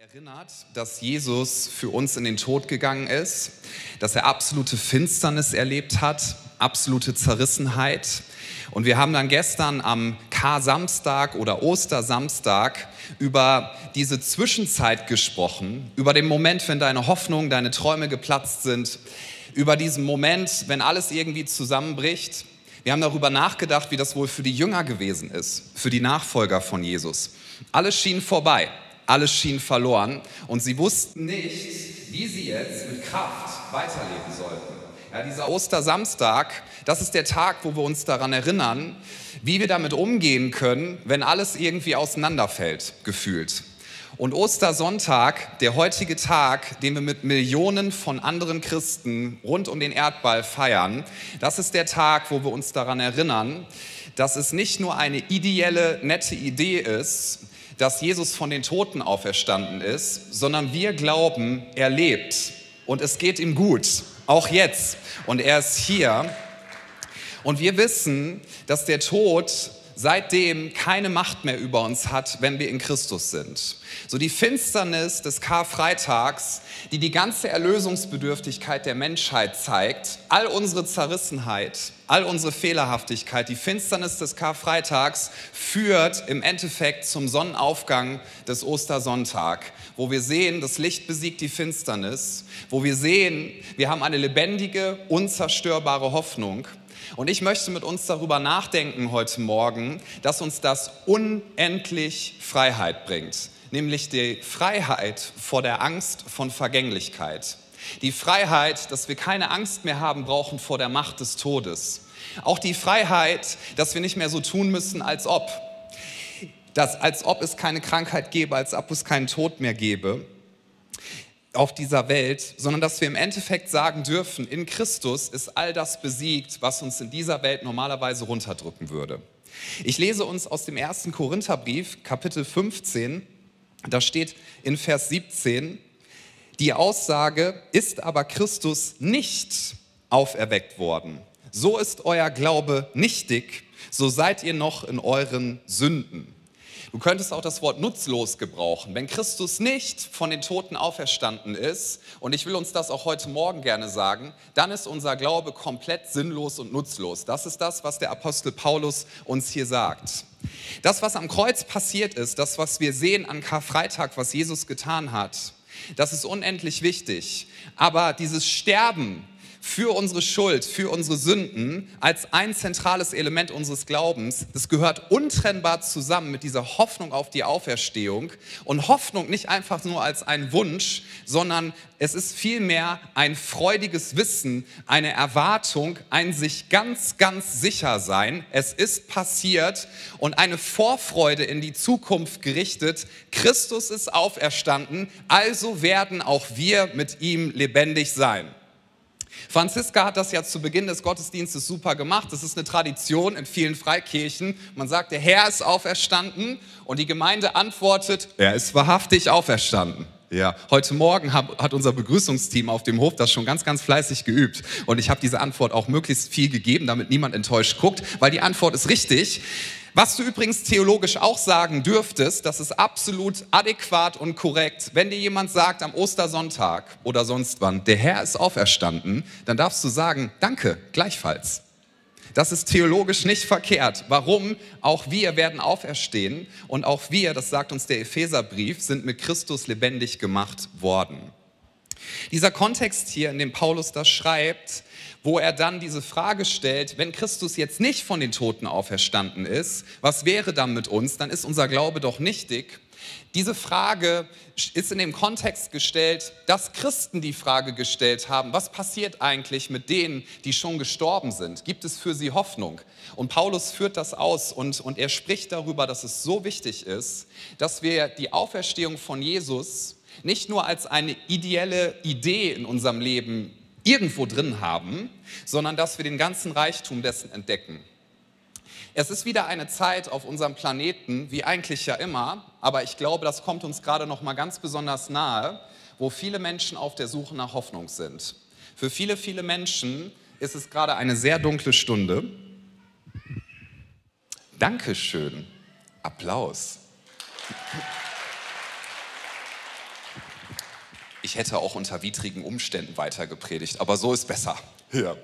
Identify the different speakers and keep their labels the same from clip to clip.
Speaker 1: erinnert, dass Jesus für uns in den Tod gegangen ist, dass er absolute Finsternis erlebt hat, absolute Zerrissenheit. Und wir haben dann gestern am Kar-Samstag oder Ostersamstag über diese Zwischenzeit gesprochen, über den Moment, wenn deine Hoffnungen, deine Träume geplatzt sind, über diesen Moment, wenn alles irgendwie zusammenbricht. Wir haben darüber nachgedacht, wie das wohl für die Jünger gewesen ist, für die Nachfolger von Jesus. Alles schien vorbei. Alles schien verloren und sie wussten nicht, wie sie jetzt mit Kraft weiterleben sollten. Ja, dieser Ostersamstag, das ist der Tag, wo wir uns daran erinnern, wie wir damit umgehen können, wenn alles irgendwie auseinanderfällt, gefühlt. Und Ostersonntag, der heutige Tag, den wir mit Millionen von anderen Christen rund um den Erdball feiern, das ist der Tag, wo wir uns daran erinnern, dass es nicht nur eine ideelle, nette Idee ist, dass Jesus von den Toten auferstanden ist, sondern wir glauben, er lebt und es geht ihm gut, auch jetzt. Und er ist hier. Und wir wissen, dass der Tod seitdem keine Macht mehr über uns hat, wenn wir in Christus sind. So die Finsternis des Karfreitags, die die ganze Erlösungsbedürftigkeit der Menschheit zeigt, all unsere Zerrissenheit, all unsere Fehlerhaftigkeit, die Finsternis des Karfreitags führt im Endeffekt zum Sonnenaufgang des Ostersonntag, wo wir sehen, das Licht besiegt die Finsternis, wo wir sehen, wir haben eine lebendige, unzerstörbare Hoffnung und ich möchte mit uns darüber nachdenken heute Morgen, dass uns das unendlich Freiheit bringt, nämlich die Freiheit vor der Angst von Vergänglichkeit. Die Freiheit, dass wir keine Angst mehr haben brauchen vor der Macht des Todes. Auch die Freiheit, dass wir nicht mehr so tun müssen, als ob. Dass, als ob es keine Krankheit gäbe, als ob es keinen Tod mehr gäbe auf dieser Welt, sondern dass wir im Endeffekt sagen dürfen, in Christus ist all das besiegt, was uns in dieser Welt normalerweise runterdrücken würde. Ich lese uns aus dem ersten Korintherbrief, Kapitel 15, da steht in Vers 17, die Aussage, ist aber Christus nicht auferweckt worden, so ist euer Glaube nichtig, so seid ihr noch in euren Sünden. Du könntest auch das Wort nutzlos gebrauchen. Wenn Christus nicht von den Toten auferstanden ist, und ich will uns das auch heute Morgen gerne sagen, dann ist unser Glaube komplett sinnlos und nutzlos. Das ist das, was der Apostel Paulus uns hier sagt. Das, was am Kreuz passiert ist, das, was wir sehen an Karfreitag, was Jesus getan hat, das ist unendlich wichtig. Aber dieses Sterben, für unsere Schuld, für unsere Sünden als ein zentrales Element unseres Glaubens. Das gehört untrennbar zusammen mit dieser Hoffnung auf die Auferstehung. Und Hoffnung nicht einfach nur als ein Wunsch, sondern es ist vielmehr ein freudiges Wissen, eine Erwartung, ein sich ganz, ganz sicher sein. Es ist passiert und eine Vorfreude in die Zukunft gerichtet. Christus ist auferstanden, also werden auch wir mit ihm lebendig sein. Franziska hat das ja zu Beginn des Gottesdienstes super gemacht. Das ist eine Tradition in vielen Freikirchen. Man sagt, der Herr ist auferstanden und die Gemeinde antwortet, er ist wahrhaftig auferstanden. Ja, heute Morgen hat unser Begrüßungsteam auf dem Hof das schon ganz, ganz fleißig geübt. Und ich habe diese Antwort auch möglichst viel gegeben, damit niemand enttäuscht guckt, weil die Antwort ist richtig. Was du übrigens theologisch auch sagen dürftest, das ist absolut adäquat und korrekt. Wenn dir jemand sagt am Ostersonntag oder sonst wann, der Herr ist auferstanden, dann darfst du sagen, danke, gleichfalls. Das ist theologisch nicht verkehrt. Warum? Auch wir werden auferstehen und auch wir, das sagt uns der Epheserbrief, sind mit Christus lebendig gemacht worden. Dieser Kontext hier, in dem Paulus das schreibt, wo er dann diese Frage stellt, wenn Christus jetzt nicht von den Toten auferstanden ist, was wäre dann mit uns? Dann ist unser Glaube doch nichtig. Diese Frage ist in dem Kontext gestellt, dass Christen die Frage gestellt haben, was passiert eigentlich mit denen, die schon gestorben sind? Gibt es für sie Hoffnung? Und Paulus führt das aus und, und er spricht darüber, dass es so wichtig ist, dass wir die Auferstehung von Jesus nicht nur als eine ideelle Idee in unserem Leben irgendwo drin haben, sondern dass wir den ganzen Reichtum dessen entdecken. Es ist wieder eine Zeit auf unserem Planeten, wie eigentlich ja immer, aber ich glaube, das kommt uns gerade noch mal ganz besonders nahe, wo viele Menschen auf der Suche nach Hoffnung sind. Für viele, viele Menschen ist es gerade eine sehr dunkle Stunde. Dankeschön. Applaus. Ich hätte auch unter widrigen Umständen weiter gepredigt, aber so ist besser. Ja.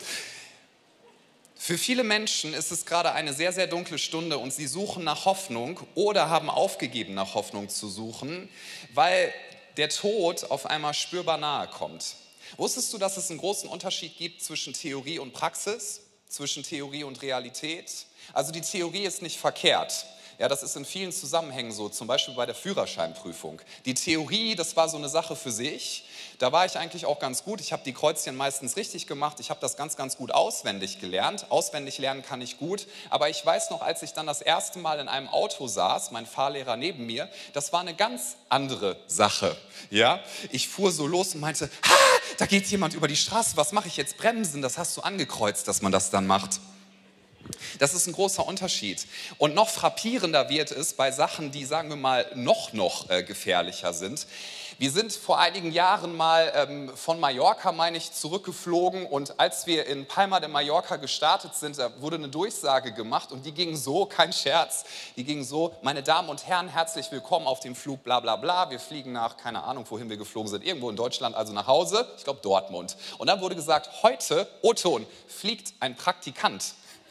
Speaker 1: Für viele Menschen ist es gerade eine sehr, sehr dunkle Stunde und sie suchen nach Hoffnung oder haben aufgegeben, nach Hoffnung zu suchen, weil der Tod auf einmal spürbar nahe kommt. Wusstest du, dass es einen großen Unterschied gibt zwischen Theorie und Praxis, zwischen Theorie und Realität? Also die Theorie ist nicht verkehrt. Ja, das ist in vielen Zusammenhängen so, zum Beispiel bei der Führerscheinprüfung. Die Theorie, das war so eine Sache für sich. Da war ich eigentlich auch ganz gut. Ich habe die Kreuzchen meistens richtig gemacht. Ich habe das ganz, ganz gut auswendig gelernt. Auswendig lernen kann ich gut. Aber ich weiß noch, als ich dann das erste Mal in einem Auto saß, mein Fahrlehrer neben mir, das war eine ganz andere Sache. Ja, ich fuhr so los und meinte, ha, da geht jemand über die Straße. Was mache ich jetzt? Bremsen. Das hast du angekreuzt, dass man das dann macht. Das ist ein großer Unterschied. Und noch frappierender wird es bei Sachen, die, sagen wir mal, noch, noch äh, gefährlicher sind. Wir sind vor einigen Jahren mal ähm, von Mallorca, meine ich, zurückgeflogen und als wir in Palma de Mallorca gestartet sind, da wurde eine Durchsage gemacht und die ging so, kein Scherz, die ging so, meine Damen und Herren, herzlich willkommen auf dem Flug bla bla bla, wir fliegen nach, keine Ahnung, wohin wir geflogen sind, irgendwo in Deutschland, also nach Hause, ich glaube Dortmund. Und dann wurde gesagt, heute, O-Ton, fliegt ein Praktikant.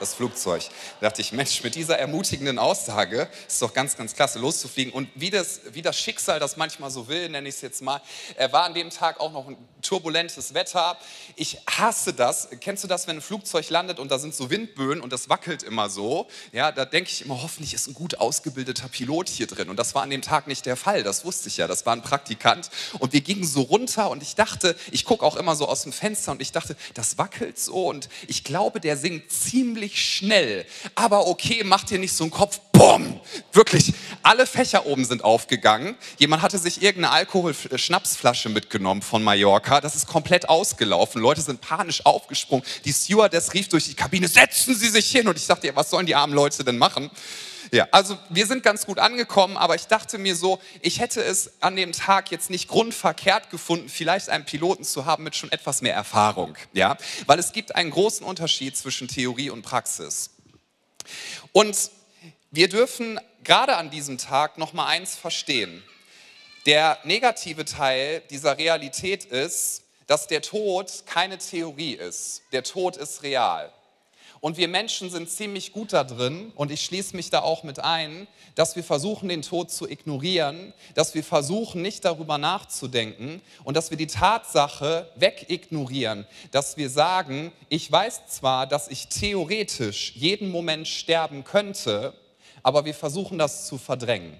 Speaker 1: das Flugzeug. Da dachte ich, Mensch, mit dieser ermutigenden Aussage ist doch ganz, ganz klasse, loszufliegen. Und wie das, wie das Schicksal das manchmal so will, nenne ich es jetzt mal, war an dem Tag auch noch ein turbulentes Wetter. Ich hasse das. Kennst du das, wenn ein Flugzeug landet und da sind so Windböen und das wackelt immer so? Ja, da denke ich immer, hoffentlich ist ein gut ausgebildeter Pilot hier drin. Und das war an dem Tag nicht der Fall. Das wusste ich ja. Das war ein Praktikant. Und wir gingen so runter und ich dachte, ich gucke auch immer so aus dem Fenster und ich dachte, das wackelt so und ich glaube, der singt ziemlich schnell. Aber okay, mach dir nicht so einen Kopf. Bumm! Wirklich, alle Fächer oben sind aufgegangen. Jemand hatte sich irgendeine Alkohol-Schnapsflasche mitgenommen von Mallorca das ist komplett ausgelaufen. Leute sind panisch aufgesprungen. Die Stewardess rief durch die Kabine, setzen Sie sich hin. Und ich dachte, ja, was sollen die armen Leute denn machen? Ja, also wir sind ganz gut angekommen, aber ich dachte mir so, ich hätte es an dem Tag jetzt nicht grundverkehrt gefunden, vielleicht einen Piloten zu haben mit schon etwas mehr Erfahrung, ja, weil es gibt einen großen Unterschied zwischen Theorie und Praxis. Und wir dürfen gerade an diesem Tag noch mal eins verstehen. Der negative Teil dieser Realität ist, dass der Tod keine Theorie ist. Der Tod ist real. Und wir Menschen sind ziemlich gut da drin, und ich schließe mich da auch mit ein, dass wir versuchen, den Tod zu ignorieren, dass wir versuchen, nicht darüber nachzudenken und dass wir die Tatsache wegignorieren, dass wir sagen, ich weiß zwar, dass ich theoretisch jeden Moment sterben könnte, aber wir versuchen das zu verdrängen.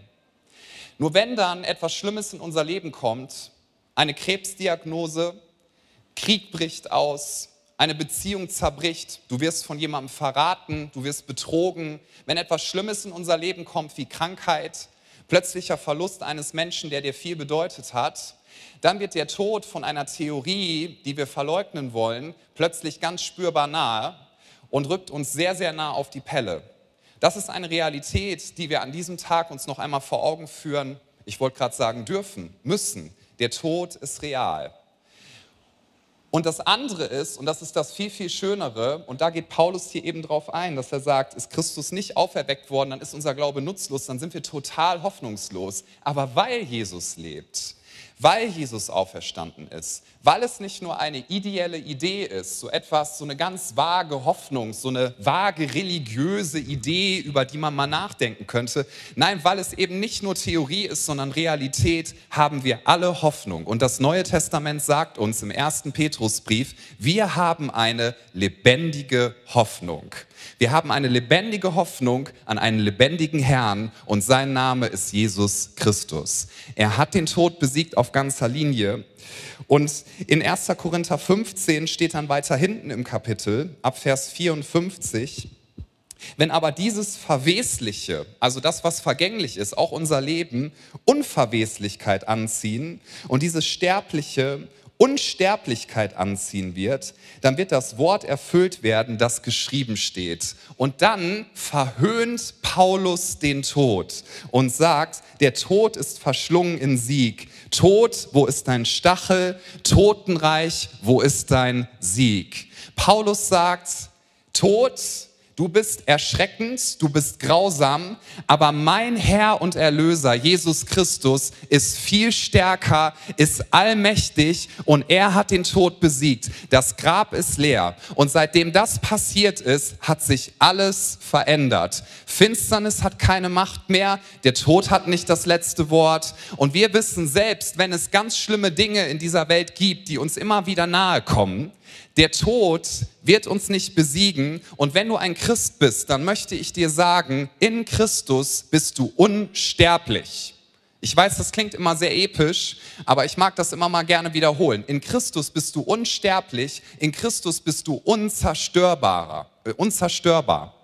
Speaker 1: Nur wenn dann etwas Schlimmes in unser Leben kommt, eine Krebsdiagnose, Krieg bricht aus, eine Beziehung zerbricht, du wirst von jemandem verraten, du wirst betrogen, wenn etwas Schlimmes in unser Leben kommt wie Krankheit, plötzlicher Verlust eines Menschen, der dir viel bedeutet hat, dann wird der Tod von einer Theorie, die wir verleugnen wollen, plötzlich ganz spürbar nahe und rückt uns sehr, sehr nah auf die Pelle. Das ist eine Realität, die wir an diesem Tag uns noch einmal vor Augen führen. Ich wollte gerade sagen dürfen, müssen. Der Tod ist real. Und das andere ist, und das ist das viel, viel Schönere, und da geht Paulus hier eben drauf ein, dass er sagt, ist Christus nicht auferweckt worden, dann ist unser Glaube nutzlos, dann sind wir total hoffnungslos. Aber weil Jesus lebt, weil Jesus auferstanden ist, weil es nicht nur eine ideelle Idee ist, so etwas, so eine ganz vage Hoffnung, so eine vage religiöse Idee, über die man mal nachdenken könnte. Nein, weil es eben nicht nur Theorie ist, sondern Realität, haben wir alle Hoffnung. Und das Neue Testament sagt uns im ersten Petrusbrief, wir haben eine lebendige Hoffnung. Wir haben eine lebendige Hoffnung an einen lebendigen Herrn und sein Name ist Jesus Christus. Er hat den Tod besiegt auf ganzer Linie. Und in 1. Korinther 15 steht dann weiter hinten im Kapitel, ab Vers 54, wenn aber dieses Verwesliche, also das, was vergänglich ist, auch unser Leben, Unverweslichkeit anziehen und dieses Sterbliche Unsterblichkeit anziehen wird, dann wird das Wort erfüllt werden, das geschrieben steht. Und dann verhöhnt Paulus den Tod und sagt, der Tod ist verschlungen in Sieg. Tod, wo ist dein Stachel? Totenreich, wo ist dein Sieg? Paulus sagt, Tod, du bist erschreckend, du bist grausam, aber mein Herr und Erlöser, Jesus Christus, ist viel stärker, ist allmächtig und er hat den Tod besiegt. Das Grab ist leer. Und seitdem das passiert ist, hat sich alles verändert. Finsternis hat keine Macht mehr, der Tod hat nicht das letzte Wort. Und wir wissen selbst, wenn es ganz schlimme Dinge in dieser Welt gibt, die uns immer wieder nahe kommen, der Tod wird uns nicht besiegen. Und wenn du ein Christ bist, dann möchte ich dir sagen, in Christus bist du unsterblich. Ich weiß, das klingt immer sehr episch, aber ich mag das immer mal gerne wiederholen. In Christus bist du unsterblich, in Christus bist du unzerstörbarer, äh, unzerstörbar.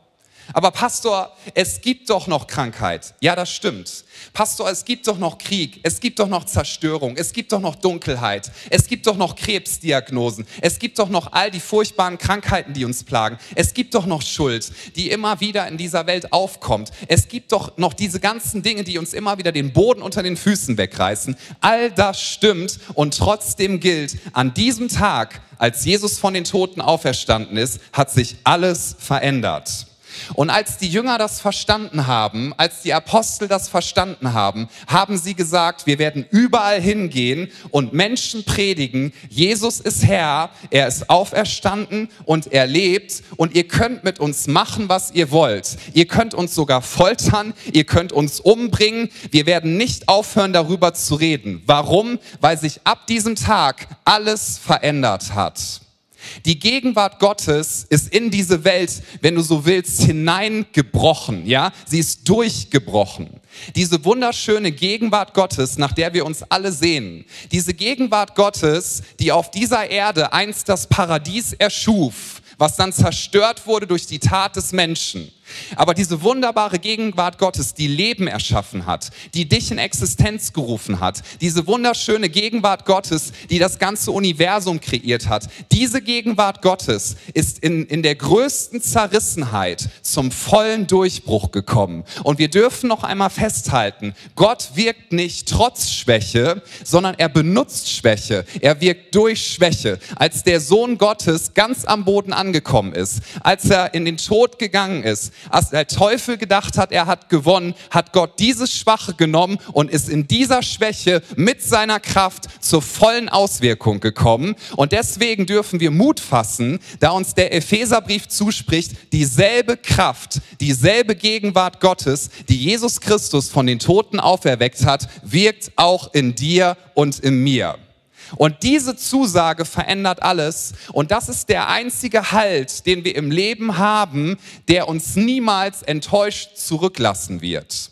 Speaker 1: Aber Pastor, es gibt doch noch Krankheit. Ja, das stimmt. Pastor, es gibt doch noch Krieg, es gibt doch noch Zerstörung, es gibt doch noch Dunkelheit, es gibt doch noch Krebsdiagnosen, es gibt doch noch all die furchtbaren Krankheiten, die uns plagen, es gibt doch noch Schuld, die immer wieder in dieser Welt aufkommt, es gibt doch noch diese ganzen Dinge, die uns immer wieder den Boden unter den Füßen wegreißen. All das stimmt und trotzdem gilt, an diesem Tag, als Jesus von den Toten auferstanden ist, hat sich alles verändert. Und als die Jünger das verstanden haben, als die Apostel das verstanden haben, haben sie gesagt, wir werden überall hingehen und Menschen predigen, Jesus ist Herr, er ist auferstanden und er lebt und ihr könnt mit uns machen, was ihr wollt. Ihr könnt uns sogar foltern, ihr könnt uns umbringen, wir werden nicht aufhören darüber zu reden. Warum? Weil sich ab diesem Tag alles verändert hat. Die Gegenwart Gottes ist in diese Welt, wenn du so willst, hineingebrochen, ja? Sie ist durchgebrochen. Diese wunderschöne Gegenwart Gottes, nach der wir uns alle sehen. Diese Gegenwart Gottes, die auf dieser Erde einst das Paradies erschuf, was dann zerstört wurde durch die Tat des Menschen. Aber diese wunderbare Gegenwart Gottes, die Leben erschaffen hat, die dich in Existenz gerufen hat, diese wunderschöne Gegenwart Gottes, die das ganze Universum kreiert hat, diese Gegenwart Gottes ist in, in der größten Zerrissenheit zum vollen Durchbruch gekommen. Und wir dürfen noch einmal festhalten, Gott wirkt nicht trotz Schwäche, sondern er benutzt Schwäche. Er wirkt durch Schwäche. Als der Sohn Gottes ganz am Boden angekommen ist, als er in den Tod gegangen ist, als der Teufel gedacht hat, er hat gewonnen, hat Gott dieses Schwache genommen und ist in dieser Schwäche mit seiner Kraft zur vollen Auswirkung gekommen. Und deswegen dürfen wir Mut fassen, da uns der Epheserbrief zuspricht, dieselbe Kraft, dieselbe Gegenwart Gottes, die Jesus Christus von den Toten auferweckt hat, wirkt auch in dir und in mir. Und diese Zusage verändert alles. Und das ist der einzige Halt, den wir im Leben haben, der uns niemals enttäuscht zurücklassen wird.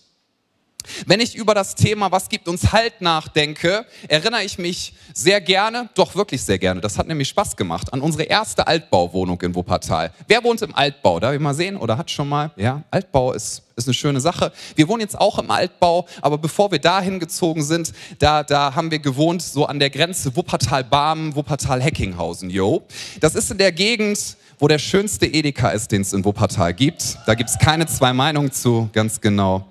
Speaker 1: Wenn ich über das Thema, was gibt uns Halt nachdenke, erinnere ich mich sehr gerne, doch wirklich sehr gerne, das hat nämlich Spaß gemacht, an unsere erste Altbauwohnung in Wuppertal. Wer wohnt im Altbau? Darf ich mal sehen oder hat schon mal? Ja, Altbau ist, ist eine schöne Sache. Wir wohnen jetzt auch im Altbau, aber bevor wir dahin gezogen sind, da, da haben wir gewohnt, so an der Grenze Wuppertal-Barmen, Wuppertal-Heckinghausen, yo. Das ist in der Gegend, wo der schönste Edeka ist, den es in Wuppertal gibt. Da gibt es keine zwei Meinungen zu, ganz genau.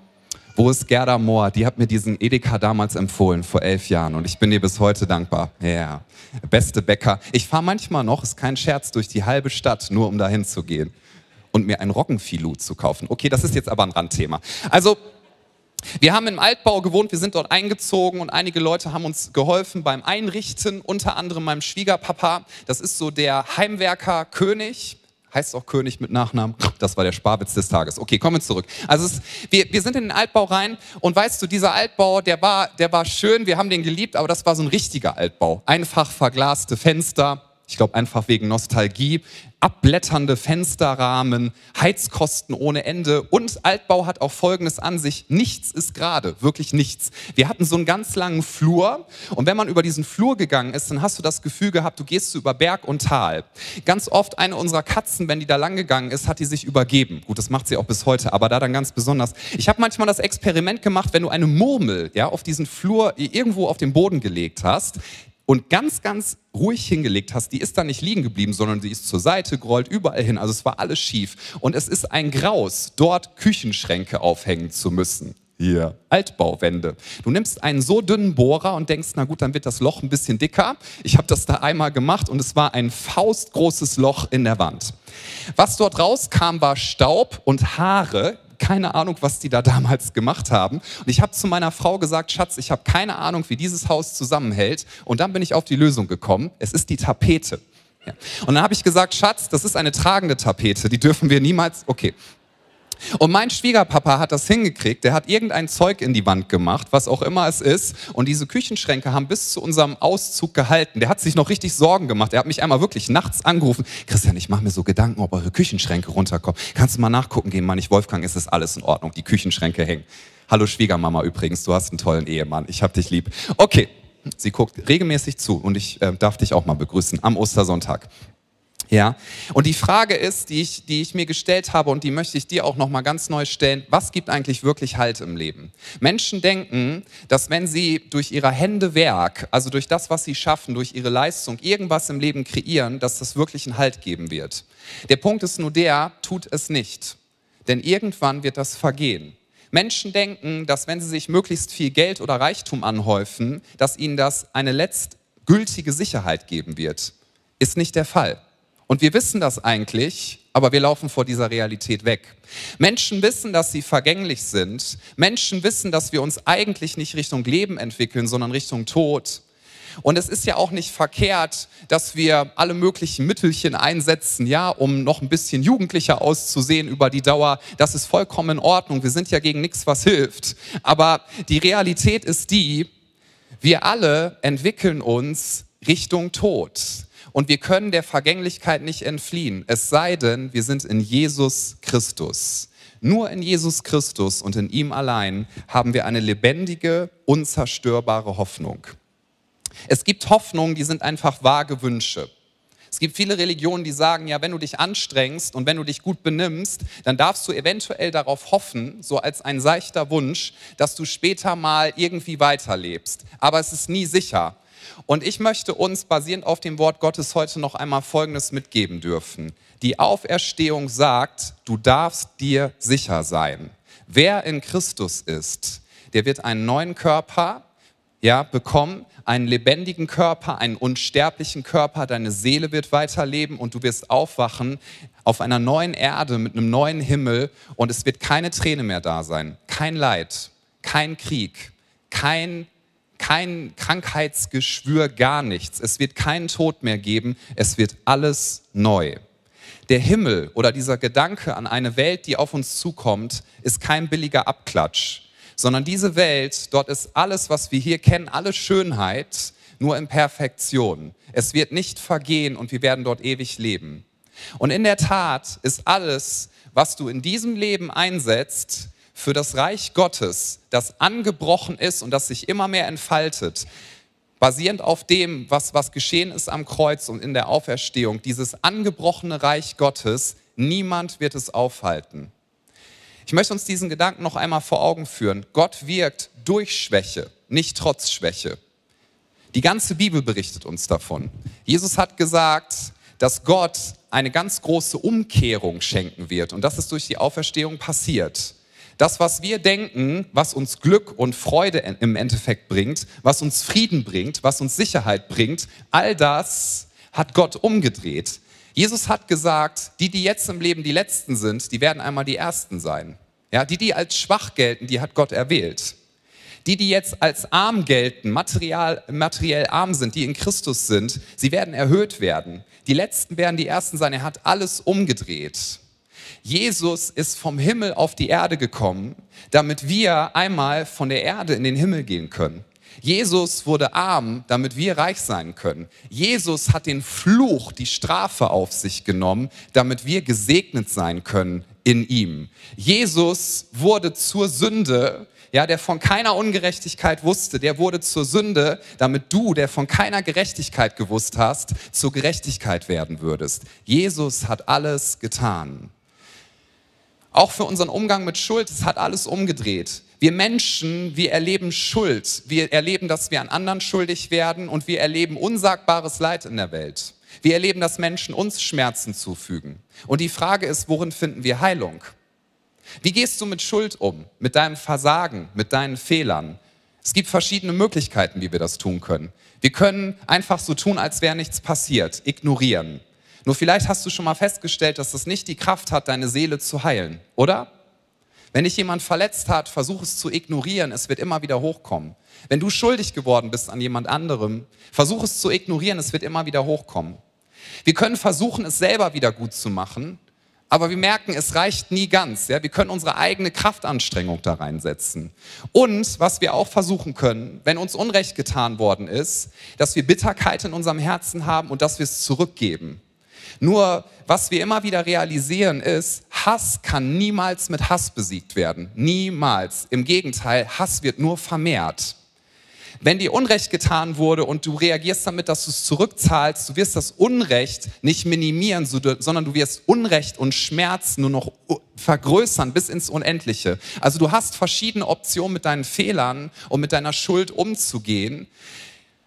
Speaker 1: Wo ist Gerda Mohr? Die hat mir diesen Edeka damals empfohlen, vor elf Jahren. Und ich bin ihr bis heute dankbar. Ja, yeah. beste Bäcker. Ich fahre manchmal noch, ist kein Scherz, durch die halbe Stadt, nur um dahin zu gehen und mir ein Roggenfilou zu kaufen. Okay, das ist jetzt aber ein Randthema. Also, wir haben im Altbau gewohnt, wir sind dort eingezogen und einige Leute haben uns geholfen beim Einrichten, unter anderem meinem Schwiegerpapa. Das ist so der Heimwerker König heißt auch König mit Nachnamen. Das war der Sparwitz des Tages. Okay, kommen wir zurück. Also es, wir, wir sind in den Altbau rein und weißt du, dieser Altbau, der war, der war schön, wir haben den geliebt, aber das war so ein richtiger Altbau. Einfach verglaste Fenster, ich glaube einfach wegen Nostalgie abblätternde Fensterrahmen, Heizkosten ohne Ende und Altbau hat auch Folgendes an sich. Nichts ist gerade, wirklich nichts. Wir hatten so einen ganz langen Flur und wenn man über diesen Flur gegangen ist, dann hast du das Gefühl gehabt, du gehst über Berg und Tal. Ganz oft eine unserer Katzen, wenn die da lang gegangen ist, hat die sich übergeben. Gut, das macht sie auch bis heute, aber da dann ganz besonders. Ich habe manchmal das Experiment gemacht, wenn du eine Murmel ja, auf diesen Flur irgendwo auf den Boden gelegt hast, und ganz, ganz ruhig hingelegt hast, die ist da nicht liegen geblieben, sondern sie ist zur Seite gerollt, überall hin. Also es war alles schief. Und es ist ein Graus, dort Küchenschränke aufhängen zu müssen. Hier, Altbauwände. Du nimmst einen so dünnen Bohrer und denkst, na gut, dann wird das Loch ein bisschen dicker. Ich habe das da einmal gemacht und es war ein faustgroßes Loch in der Wand. Was dort rauskam, war Staub und Haare. Keine Ahnung, was die da damals gemacht haben. Und ich habe zu meiner Frau gesagt, Schatz, ich habe keine Ahnung, wie dieses Haus zusammenhält. Und dann bin ich auf die Lösung gekommen. Es ist die Tapete. Ja. Und dann habe ich gesagt, Schatz, das ist eine tragende Tapete, die dürfen wir niemals, okay, und mein Schwiegerpapa hat das hingekriegt. Der hat irgendein Zeug in die Wand gemacht, was auch immer es ist. Und diese Küchenschränke haben bis zu unserem Auszug gehalten. Der hat sich noch richtig Sorgen gemacht. Er hat mich einmal wirklich nachts angerufen. Christian, ich mache mir so Gedanken, ob eure Küchenschränke runterkommen. Kannst du mal nachgucken gehen, Mann? Ich, Wolfgang, ist das alles in Ordnung. Die Küchenschränke hängen. Hallo Schwiegermama übrigens, du hast einen tollen Ehemann. Ich hab dich lieb. Okay, sie guckt regelmäßig zu und ich äh, darf dich auch mal begrüßen am Ostersonntag. Ja, und die Frage ist, die ich, die ich mir gestellt habe und die möchte ich dir auch noch mal ganz neu stellen: Was gibt eigentlich wirklich Halt im Leben? Menschen denken, dass wenn sie durch ihre Hände Werk, also durch das, was sie schaffen, durch ihre Leistung irgendwas im Leben kreieren, dass das wirklich einen Halt geben wird. Der Punkt ist nur der: Tut es nicht, denn irgendwann wird das vergehen. Menschen denken, dass wenn sie sich möglichst viel Geld oder Reichtum anhäufen, dass ihnen das eine letztgültige Sicherheit geben wird. Ist nicht der Fall. Und wir wissen das eigentlich, aber wir laufen vor dieser Realität weg. Menschen wissen, dass sie vergänglich sind. Menschen wissen, dass wir uns eigentlich nicht Richtung Leben entwickeln, sondern Richtung Tod. Und es ist ja auch nicht verkehrt, dass wir alle möglichen Mittelchen einsetzen, ja, um noch ein bisschen jugendlicher auszusehen über die Dauer. Das ist vollkommen in Ordnung. Wir sind ja gegen nichts, was hilft. Aber die Realität ist die, wir alle entwickeln uns Richtung Tod. Und wir können der Vergänglichkeit nicht entfliehen, es sei denn, wir sind in Jesus Christus. Nur in Jesus Christus und in ihm allein haben wir eine lebendige, unzerstörbare Hoffnung. Es gibt Hoffnungen, die sind einfach vage Wünsche. Es gibt viele Religionen, die sagen, ja, wenn du dich anstrengst und wenn du dich gut benimmst, dann darfst du eventuell darauf hoffen, so als ein seichter Wunsch, dass du später mal irgendwie weiterlebst. Aber es ist nie sicher. Und ich möchte uns basierend auf dem Wort Gottes heute noch einmal Folgendes mitgeben dürfen. Die Auferstehung sagt, du darfst dir sicher sein. Wer in Christus ist, der wird einen neuen Körper ja, bekommen, einen lebendigen Körper, einen unsterblichen Körper, deine Seele wird weiterleben und du wirst aufwachen auf einer neuen Erde mit einem neuen Himmel und es wird keine Träne mehr da sein, kein Leid, kein Krieg, kein kein Krankheitsgeschwür, gar nichts. Es wird keinen Tod mehr geben, es wird alles neu. Der Himmel oder dieser Gedanke an eine Welt, die auf uns zukommt, ist kein billiger Abklatsch, sondern diese Welt, dort ist alles, was wir hier kennen, alle Schönheit, nur in Perfektion. Es wird nicht vergehen und wir werden dort ewig leben. Und in der Tat ist alles, was du in diesem Leben einsetzt, für das Reich Gottes, das angebrochen ist und das sich immer mehr entfaltet, basierend auf dem, was, was geschehen ist am Kreuz und in der Auferstehung, dieses angebrochene Reich Gottes, niemand wird es aufhalten. Ich möchte uns diesen Gedanken noch einmal vor Augen führen. Gott wirkt durch Schwäche, nicht trotz Schwäche. Die ganze Bibel berichtet uns davon. Jesus hat gesagt, dass Gott eine ganz große Umkehrung schenken wird und das ist durch die Auferstehung passiert. Das, was wir denken, was uns Glück und Freude im Endeffekt bringt, was uns Frieden bringt, was uns Sicherheit bringt, all das hat Gott umgedreht. Jesus hat gesagt, die, die jetzt im Leben die Letzten sind, die werden einmal die Ersten sein. Ja, die, die als schwach gelten, die hat Gott erwählt. Die, die jetzt als arm gelten, material, materiell arm sind, die in Christus sind, sie werden erhöht werden. Die Letzten werden die Ersten sein. Er hat alles umgedreht. Jesus ist vom Himmel auf die Erde gekommen, damit wir einmal von der Erde in den Himmel gehen können. Jesus wurde arm, damit wir reich sein können. Jesus hat den Fluch, die Strafe auf sich genommen, damit wir gesegnet sein können in ihm. Jesus wurde zur Sünde, ja, der von keiner Ungerechtigkeit wusste, der wurde zur Sünde, damit du, der von keiner Gerechtigkeit gewusst hast, zur Gerechtigkeit werden würdest. Jesus hat alles getan. Auch für unseren Umgang mit Schuld, es hat alles umgedreht. Wir Menschen, wir erleben Schuld. Wir erleben, dass wir an anderen schuldig werden und wir erleben unsagbares Leid in der Welt. Wir erleben, dass Menschen uns Schmerzen zufügen. Und die Frage ist, worin finden wir Heilung? Wie gehst du mit Schuld um, mit deinem Versagen, mit deinen Fehlern? Es gibt verschiedene Möglichkeiten, wie wir das tun können. Wir können einfach so tun, als wäre nichts passiert, ignorieren. Nur vielleicht hast du schon mal festgestellt, dass das nicht die Kraft hat, deine Seele zu heilen, oder? Wenn dich jemand verletzt hat, versuch es zu ignorieren, es wird immer wieder hochkommen. Wenn du schuldig geworden bist an jemand anderem, versuch es zu ignorieren, es wird immer wieder hochkommen. Wir können versuchen, es selber wieder gut zu machen, aber wir merken, es reicht nie ganz. Ja? Wir können unsere eigene Kraftanstrengung da reinsetzen. Und was wir auch versuchen können, wenn uns Unrecht getan worden ist, dass wir Bitterkeit in unserem Herzen haben und dass wir es zurückgeben. Nur was wir immer wieder realisieren ist, Hass kann niemals mit Hass besiegt werden. Niemals. Im Gegenteil, Hass wird nur vermehrt. Wenn dir Unrecht getan wurde und du reagierst damit, dass du es zurückzahlst, du wirst das Unrecht nicht minimieren, sondern du wirst Unrecht und Schmerz nur noch vergrößern bis ins Unendliche. Also du hast verschiedene Optionen mit deinen Fehlern und mit deiner Schuld umzugehen.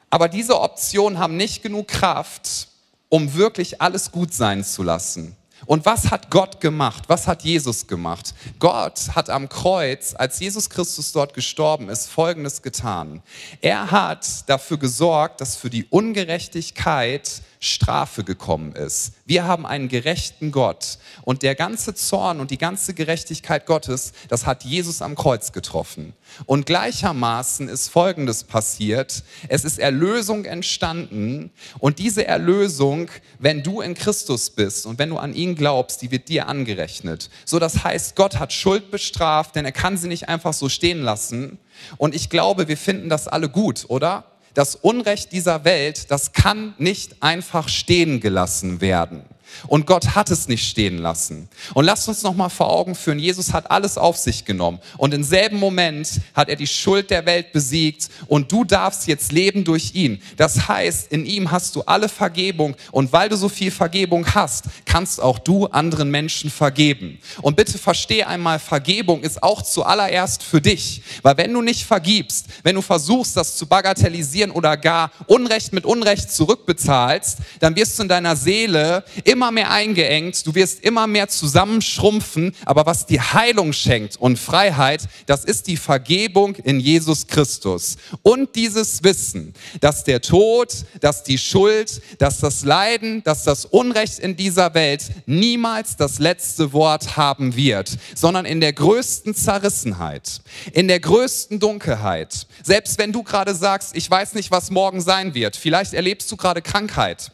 Speaker 1: Aber diese Optionen haben nicht genug Kraft, um wirklich alles gut sein zu lassen. Und was hat Gott gemacht? Was hat Jesus gemacht? Gott hat am Kreuz, als Jesus Christus dort gestorben ist, Folgendes getan. Er hat dafür gesorgt, dass für die Ungerechtigkeit Strafe gekommen ist. Wir haben einen gerechten Gott und der ganze Zorn und die ganze Gerechtigkeit Gottes, das hat Jesus am Kreuz getroffen. Und gleichermaßen ist Folgendes passiert. Es ist Erlösung entstanden und diese Erlösung, wenn du in Christus bist und wenn du an ihn glaubst, die wird dir angerechnet. So das heißt, Gott hat Schuld bestraft, denn er kann sie nicht einfach so stehen lassen. Und ich glaube, wir finden das alle gut, oder? Das Unrecht dieser Welt, das kann nicht einfach stehen gelassen werden. Und Gott hat es nicht stehen lassen. Und lasst uns noch mal vor Augen führen, Jesus hat alles auf sich genommen. Und im selben Moment hat er die Schuld der Welt besiegt und du darfst jetzt leben durch ihn. Das heißt, in ihm hast du alle Vergebung und weil du so viel Vergebung hast, kannst auch du anderen Menschen vergeben. Und bitte versteh einmal, Vergebung ist auch zuallererst für dich. Weil wenn du nicht vergibst, wenn du versuchst, das zu bagatellisieren oder gar Unrecht mit Unrecht zurückbezahlst, dann wirst du in deiner Seele immer immer mehr eingeengt, du wirst immer mehr zusammenschrumpfen, aber was die Heilung schenkt und Freiheit, das ist die Vergebung in Jesus Christus. Und dieses Wissen, dass der Tod, dass die Schuld, dass das Leiden, dass das Unrecht in dieser Welt niemals das letzte Wort haben wird, sondern in der größten Zerrissenheit, in der größten Dunkelheit. Selbst wenn du gerade sagst, ich weiß nicht, was morgen sein wird, vielleicht erlebst du gerade Krankheit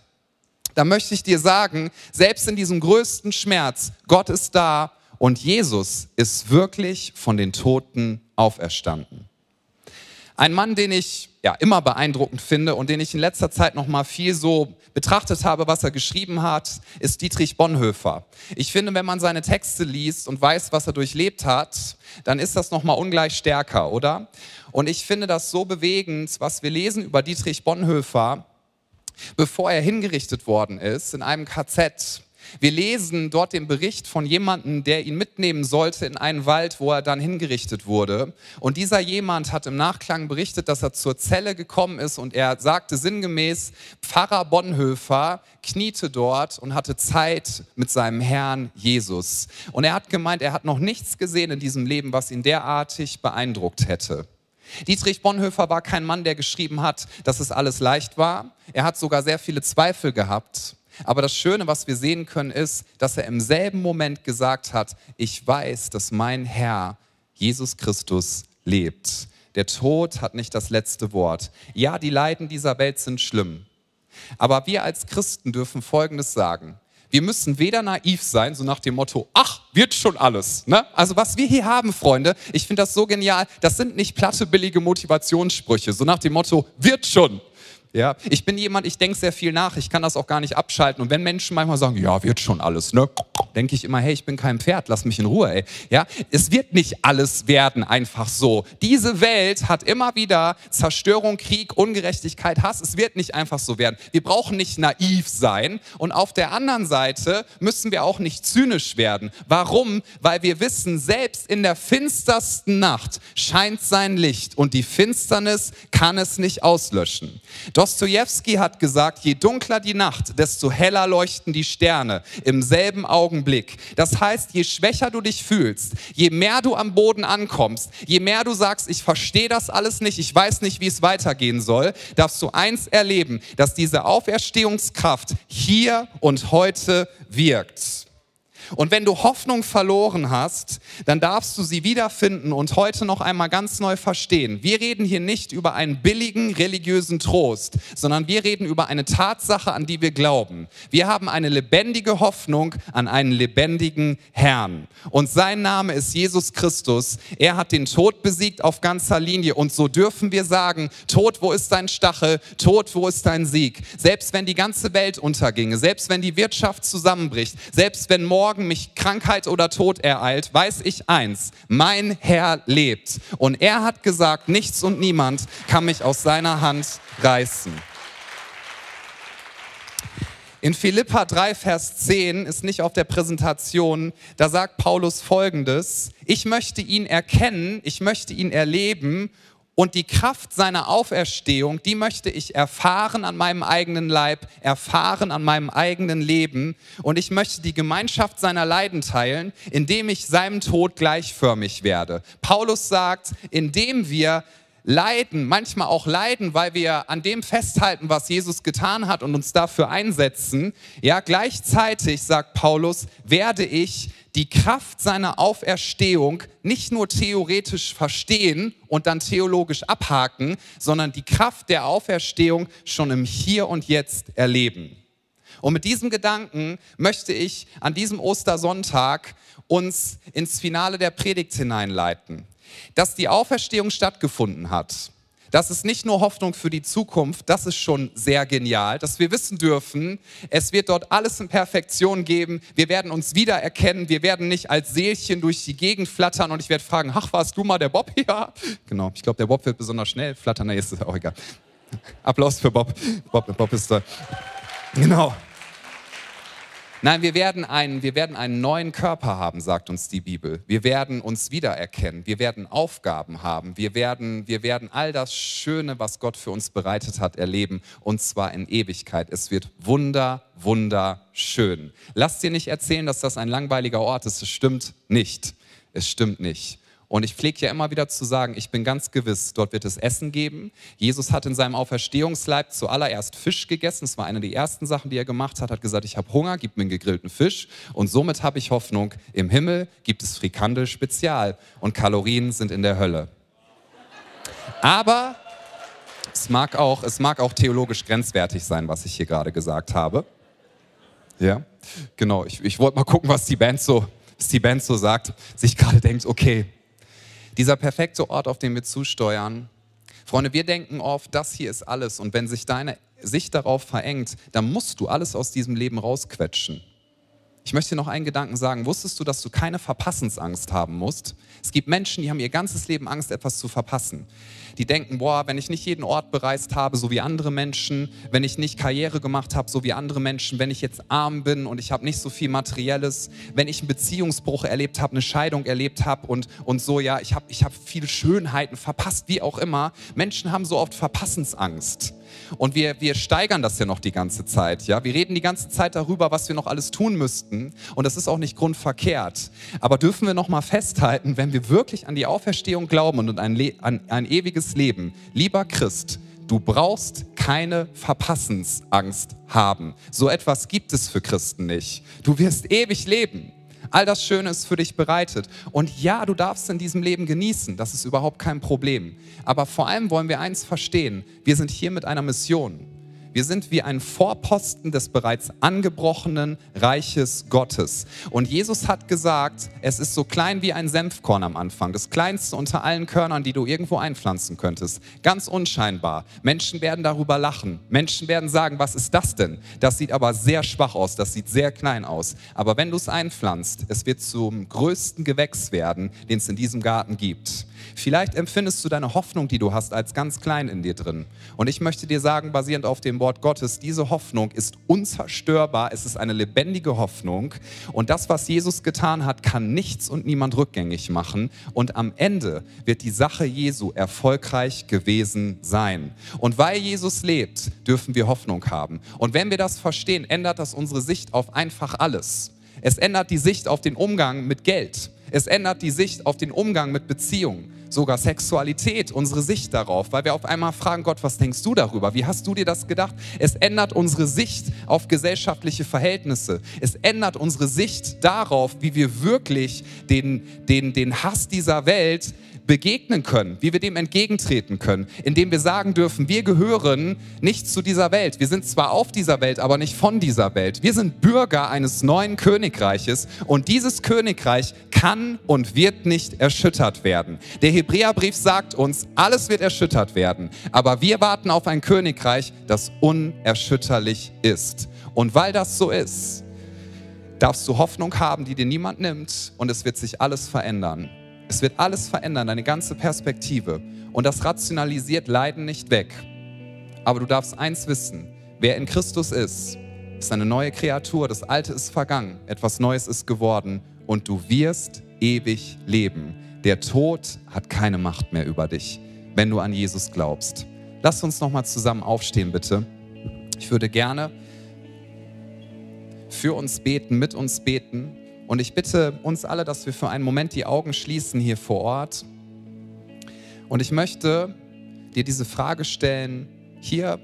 Speaker 1: da möchte ich dir sagen, selbst in diesem größten Schmerz, Gott ist da und Jesus ist wirklich von den Toten auferstanden. Ein Mann, den ich ja immer beeindruckend finde und den ich in letzter Zeit noch mal viel so betrachtet habe, was er geschrieben hat, ist Dietrich Bonhoeffer. Ich finde, wenn man seine Texte liest und weiß, was er durchlebt hat, dann ist das noch mal ungleich stärker, oder? Und ich finde das so bewegend, was wir lesen über Dietrich Bonhoeffer, bevor er hingerichtet worden ist in einem KZ. Wir lesen dort den Bericht von jemandem, der ihn mitnehmen sollte in einen Wald, wo er dann hingerichtet wurde. Und dieser jemand hat im Nachklang berichtet, dass er zur Zelle gekommen ist und er sagte sinngemäß, Pfarrer Bonhoeffer kniete dort und hatte Zeit mit seinem Herrn Jesus. Und er hat gemeint, er hat noch nichts gesehen in diesem Leben, was ihn derartig beeindruckt hätte. Dietrich Bonhoeffer war kein Mann, der geschrieben hat, dass es alles leicht war. Er hat sogar sehr viele Zweifel gehabt. Aber das Schöne, was wir sehen können, ist, dass er im selben Moment gesagt hat, ich weiß, dass mein Herr, Jesus Christus, lebt. Der Tod hat nicht das letzte Wort. Ja, die Leiden dieser Welt sind schlimm. Aber wir als Christen dürfen Folgendes sagen. Wir müssen weder naiv sein, so nach dem Motto, ach, wird schon alles. Ne? Also was wir hier haben, Freunde, ich finde das so genial, das sind nicht platte, billige Motivationssprüche, so nach dem Motto, wird schon. Ja, ich bin jemand, ich denke sehr viel nach, ich kann das auch gar nicht abschalten. Und wenn Menschen manchmal sagen, ja, wird schon alles, ne? Denke ich immer, hey, ich bin kein Pferd, lass mich in Ruhe, ey. Ja, es wird nicht alles werden einfach so. Diese Welt hat immer wieder Zerstörung, Krieg, Ungerechtigkeit, Hass. Es wird nicht einfach so werden. Wir brauchen nicht naiv sein. Und auf der anderen Seite müssen wir auch nicht zynisch werden. Warum? Weil wir wissen, selbst in der finstersten Nacht scheint sein Licht und die Finsternis kann es nicht auslöschen. Dostoevsky hat gesagt, je dunkler die Nacht, desto heller leuchten die Sterne. Im selben Augenblick Augenblick. Das heißt, je schwächer du dich fühlst, je mehr du am Boden ankommst, je mehr du sagst, ich verstehe das alles nicht, ich weiß nicht, wie es weitergehen soll, darfst du eins erleben, dass diese Auferstehungskraft hier und heute wirkt. Und wenn du Hoffnung verloren hast, dann darfst du sie wiederfinden und heute noch einmal ganz neu verstehen. Wir reden hier nicht über einen billigen religiösen Trost, sondern wir reden über eine Tatsache, an die wir glauben. Wir haben eine lebendige Hoffnung an einen lebendigen Herrn. Und sein Name ist Jesus Christus. Er hat den Tod besiegt auf ganzer Linie. Und so dürfen wir sagen, Tod, wo ist dein Stachel? Tod, wo ist dein Sieg? Selbst wenn die ganze Welt unterginge, selbst wenn die Wirtschaft zusammenbricht, selbst wenn morgen morgen mich Krankheit oder Tod ereilt, weiß ich eins, mein Herr lebt. Und er hat gesagt, nichts und niemand kann mich aus seiner Hand reißen. In Philippa 3, Vers 10 ist nicht auf der Präsentation, da sagt Paulus folgendes, ich möchte ihn erkennen, ich möchte ihn erleben und die Kraft seiner Auferstehung, die möchte ich erfahren an meinem eigenen Leib, erfahren an meinem eigenen Leben. Und ich möchte die Gemeinschaft seiner Leiden teilen, indem ich seinem Tod gleichförmig werde. Paulus sagt, indem wir leiden, manchmal auch leiden, weil wir an dem festhalten, was Jesus getan hat und uns dafür einsetzen. Ja, gleichzeitig, sagt Paulus, werde ich die Kraft seiner Auferstehung nicht nur theoretisch verstehen und dann theologisch abhaken, sondern die Kraft der Auferstehung schon im Hier und Jetzt erleben. Und mit diesem Gedanken möchte ich an diesem Ostersonntag uns ins Finale der Predigt hineinleiten. Dass die Auferstehung stattgefunden hat, das ist nicht nur Hoffnung für die Zukunft, das ist schon sehr genial, dass wir wissen dürfen, es wird dort alles in Perfektion geben. Wir werden uns wiedererkennen, wir werden nicht als Seelchen durch die Gegend flattern und ich werde fragen, ach, warst du mal der Bob? Ja, genau. Ich glaube, der Bob wird besonders schnell flattern, nee, ist auch egal. Applaus für Bob. Bob, Bob ist da. Genau. Nein, wir werden, einen, wir werden einen neuen Körper haben, sagt uns die Bibel. Wir werden uns wiedererkennen. Wir werden Aufgaben haben. Wir werden, wir werden all das Schöne, was Gott für uns bereitet hat, erleben. Und zwar in Ewigkeit. Es wird wunder, wunderschön. Lass dir nicht erzählen, dass das ein langweiliger Ort ist. Es stimmt nicht. Es stimmt nicht. Und ich pflege ja immer wieder zu sagen, ich bin ganz gewiss, dort wird es Essen geben. Jesus hat in seinem Auferstehungsleib zuallererst Fisch gegessen. Das war eine der ersten Sachen, die er gemacht hat. Hat gesagt, ich habe Hunger, gib mir einen gegrillten Fisch. Und somit habe ich Hoffnung, im Himmel gibt es Frikandel Spezial und Kalorien sind in der Hölle. Aber es mag auch, es mag auch theologisch grenzwertig sein, was ich hier gerade gesagt habe. Ja, genau. Ich, ich wollte mal gucken, was die Band so, was die Band so sagt. Sich gerade denkt, okay, dieser perfekte Ort, auf den wir zusteuern. Freunde, wir denken oft, das hier ist alles. Und wenn sich deine Sicht darauf verengt, dann musst du alles aus diesem Leben rausquetschen. Ich möchte dir noch einen Gedanken sagen. Wusstest du, dass du keine Verpassensangst haben musst? Es gibt Menschen, die haben ihr ganzes Leben Angst, etwas zu verpassen die denken, boah, wenn ich nicht jeden Ort bereist habe, so wie andere Menschen, wenn ich nicht Karriere gemacht habe, so wie andere Menschen, wenn ich jetzt arm bin und ich habe nicht so viel Materielles, wenn ich einen Beziehungsbruch erlebt habe, eine Scheidung erlebt habe und, und so, ja, ich habe ich hab viele Schönheiten verpasst, wie auch immer. Menschen haben so oft Verpassensangst. Und wir, wir steigern das ja noch die ganze Zeit. Ja? Wir reden die ganze Zeit darüber, was wir noch alles tun müssten. Und das ist auch nicht grundverkehrt. Aber dürfen wir noch mal festhalten, wenn wir wirklich an die Auferstehung glauben und ein, an ein ewiges Leben, lieber Christ, du brauchst keine Verpassensangst haben. So etwas gibt es für Christen nicht. Du wirst ewig leben. All das Schöne ist für dich bereitet. Und ja, du darfst in diesem Leben genießen. Das ist überhaupt kein Problem. Aber vor allem wollen wir eins verstehen. Wir sind hier mit einer Mission. Wir sind wie ein Vorposten des bereits angebrochenen Reiches Gottes. Und Jesus hat gesagt, es ist so klein wie ein Senfkorn am Anfang, das kleinste unter allen Körnern, die du irgendwo einpflanzen könntest. Ganz unscheinbar. Menschen werden darüber lachen. Menschen werden sagen, was ist das denn? Das sieht aber sehr schwach aus, das sieht sehr klein aus. Aber wenn du es einpflanzt, es wird zum größten Gewächs werden, den es in diesem Garten gibt. Vielleicht empfindest du deine Hoffnung, die du hast, als ganz klein in dir drin. Und ich möchte dir sagen, basierend auf dem Wort Gottes, diese Hoffnung ist unzerstörbar. Es ist eine lebendige Hoffnung. Und das, was Jesus getan hat, kann nichts und niemand rückgängig machen. Und am Ende wird die Sache Jesu erfolgreich gewesen sein. Und weil Jesus lebt, dürfen wir Hoffnung haben. Und wenn wir das verstehen, ändert das unsere Sicht auf einfach alles. Es ändert die Sicht auf den Umgang mit Geld. Es ändert die Sicht auf den Umgang mit Beziehungen, sogar Sexualität, unsere Sicht darauf, weil wir auf einmal fragen, Gott, was denkst du darüber? Wie hast du dir das gedacht? Es ändert unsere Sicht auf gesellschaftliche Verhältnisse. Es ändert unsere Sicht darauf, wie wir wirklich den, den, den Hass dieser Welt begegnen können, wie wir dem entgegentreten können, indem wir sagen dürfen, wir gehören nicht zu dieser Welt. Wir sind zwar auf dieser Welt, aber nicht von dieser Welt. Wir sind Bürger eines neuen Königreiches und dieses Königreich kann und wird nicht erschüttert werden. Der Hebräerbrief sagt uns, alles wird erschüttert werden, aber wir warten auf ein Königreich, das unerschütterlich ist. Und weil das so ist, darfst du Hoffnung haben, die dir niemand nimmt und es wird sich alles verändern. Es wird alles verändern, deine ganze Perspektive. Und das rationalisiert Leiden nicht weg. Aber du darfst eins wissen, wer in Christus ist, ist eine neue Kreatur, das Alte ist vergangen, etwas Neues ist geworden und du wirst ewig leben. Der Tod hat keine Macht mehr über dich, wenn du an Jesus glaubst. Lass uns nochmal zusammen aufstehen, bitte. Ich würde gerne für uns beten, mit uns beten. Und ich bitte uns alle, dass wir für einen Moment die Augen schließen hier vor Ort. Und ich möchte dir diese Frage stellen, hier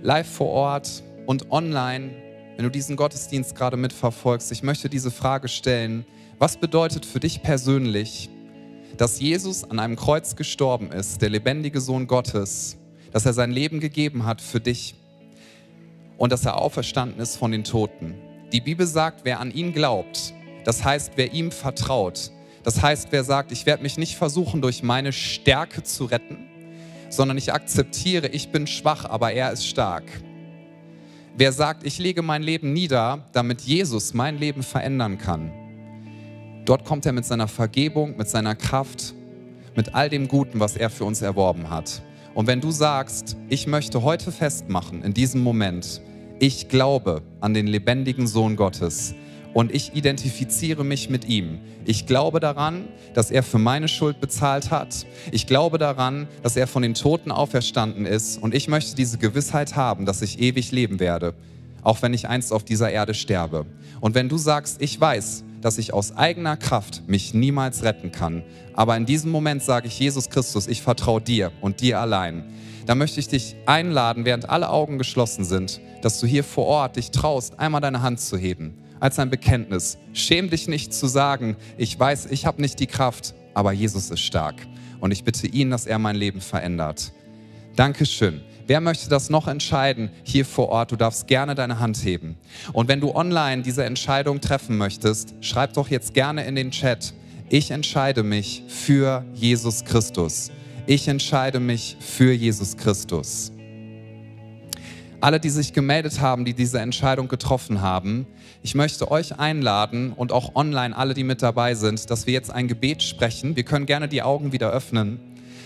Speaker 1: live vor Ort und online, wenn du diesen Gottesdienst gerade mitverfolgst. Ich möchte diese Frage stellen, was bedeutet für dich persönlich, dass Jesus an einem Kreuz gestorben ist, der lebendige Sohn Gottes, dass er sein Leben gegeben hat für dich und dass er auferstanden ist von den Toten. Die Bibel sagt, wer an ihn glaubt, das heißt, wer ihm vertraut. Das heißt, wer sagt, ich werde mich nicht versuchen, durch meine Stärke zu retten, sondern ich akzeptiere, ich bin schwach, aber er ist stark. Wer sagt, ich lege mein Leben nieder, damit Jesus mein Leben verändern kann. Dort kommt er mit seiner Vergebung, mit seiner Kraft, mit all dem Guten, was er für uns erworben hat. Und wenn du sagst, ich möchte heute festmachen, in diesem Moment, ich glaube an den lebendigen Sohn Gottes, und ich identifiziere mich mit ihm. Ich glaube daran, dass er für meine Schuld bezahlt hat. Ich glaube daran, dass er von den Toten auferstanden ist und ich möchte diese Gewissheit haben, dass ich ewig leben werde, auch wenn ich einst auf dieser Erde sterbe. Und wenn du sagst, ich weiß, dass ich aus eigener Kraft mich niemals retten kann, aber in diesem Moment sage ich, Jesus Christus, ich vertraue dir und dir allein, dann möchte ich dich einladen, während alle Augen geschlossen sind, dass du hier vor Ort dich traust, einmal deine Hand zu heben als ein Bekenntnis. Schäm dich nicht zu sagen, ich weiß, ich habe nicht die Kraft, aber Jesus ist stark. Und ich bitte ihn, dass er mein Leben verändert. Dankeschön. Wer möchte das noch entscheiden hier vor Ort? Du darfst gerne deine Hand heben. Und wenn du online diese Entscheidung treffen möchtest, schreib doch jetzt gerne in den Chat. Ich entscheide mich für Jesus Christus. Ich entscheide mich für Jesus Christus. Alle, die sich gemeldet haben, die diese Entscheidung getroffen haben, ich möchte euch einladen und auch online alle, die mit dabei sind, dass wir jetzt ein Gebet sprechen. Wir können gerne die Augen wieder öffnen.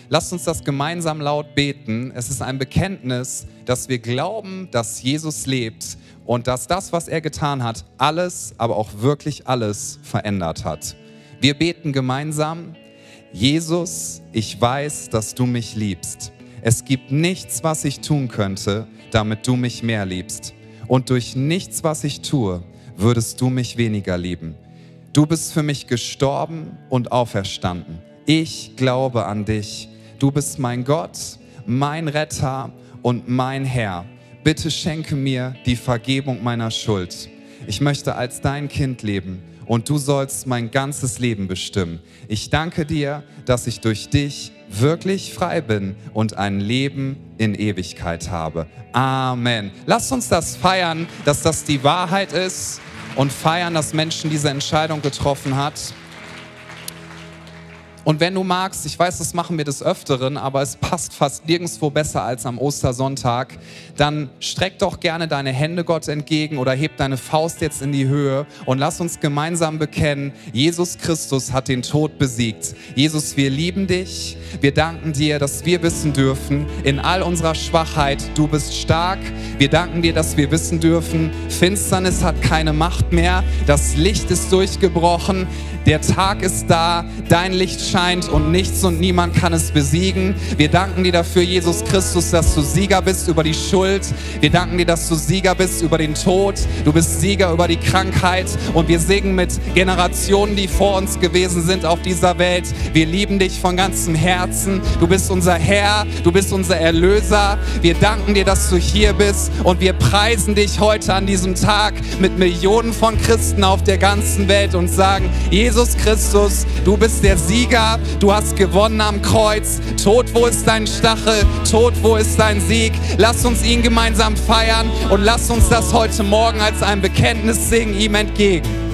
Speaker 1: Lasst uns das gemeinsam laut beten. Es ist ein Bekenntnis, dass wir glauben, dass Jesus lebt und dass das, was er getan hat, alles, aber auch wirklich alles verändert hat. Wir beten gemeinsam. Jesus, ich weiß, dass du mich liebst. Es gibt nichts, was ich tun könnte, damit du mich mehr liebst. Und durch nichts, was ich tue, würdest du mich weniger lieben. Du bist für mich gestorben und auferstanden. Ich glaube an dich. Du bist mein Gott, mein Retter und mein Herr. Bitte schenke mir die Vergebung meiner Schuld. Ich möchte als dein Kind leben und du sollst mein ganzes Leben bestimmen. Ich danke dir, dass ich durch dich wirklich frei bin und ein Leben in Ewigkeit habe. Amen. Lasst uns das feiern, dass das die Wahrheit ist und feiern, dass Menschen diese Entscheidung getroffen hat. Und wenn du magst, ich weiß, das machen wir des Öfteren, aber es passt fast nirgendwo besser als am Ostersonntag, dann streck doch gerne deine Hände Gott entgegen oder heb deine Faust jetzt in die Höhe und lass uns gemeinsam bekennen, Jesus Christus hat den Tod besiegt. Jesus, wir lieben dich. Wir danken dir, dass wir wissen dürfen, in all unserer Schwachheit, du bist stark. Wir danken dir, dass wir wissen dürfen, Finsternis hat keine Macht mehr. Das Licht ist durchgebrochen. Der Tag ist da. Dein Licht scheint und nichts und niemand kann es besiegen. Wir danken dir dafür, Jesus Christus, dass du Sieger bist über die Schuld. Wir danken dir, dass du Sieger bist über den Tod. Du bist Sieger über die Krankheit. Und wir singen mit Generationen, die vor uns gewesen sind auf dieser Welt. Wir lieben dich von ganzem Herzen. Du bist unser Herr. Du bist unser Erlöser. Wir danken dir, dass du hier bist. Und wir preisen dich heute an diesem Tag mit Millionen von Christen auf der ganzen Welt und sagen, Jesus Christus, du bist der Sieger. Du hast gewonnen am Kreuz. Tod, wo ist dein Stachel? Tod, wo ist dein Sieg? Lass uns ihn gemeinsam feiern und lass uns das heute Morgen als ein Bekenntnis singen ihm entgegen.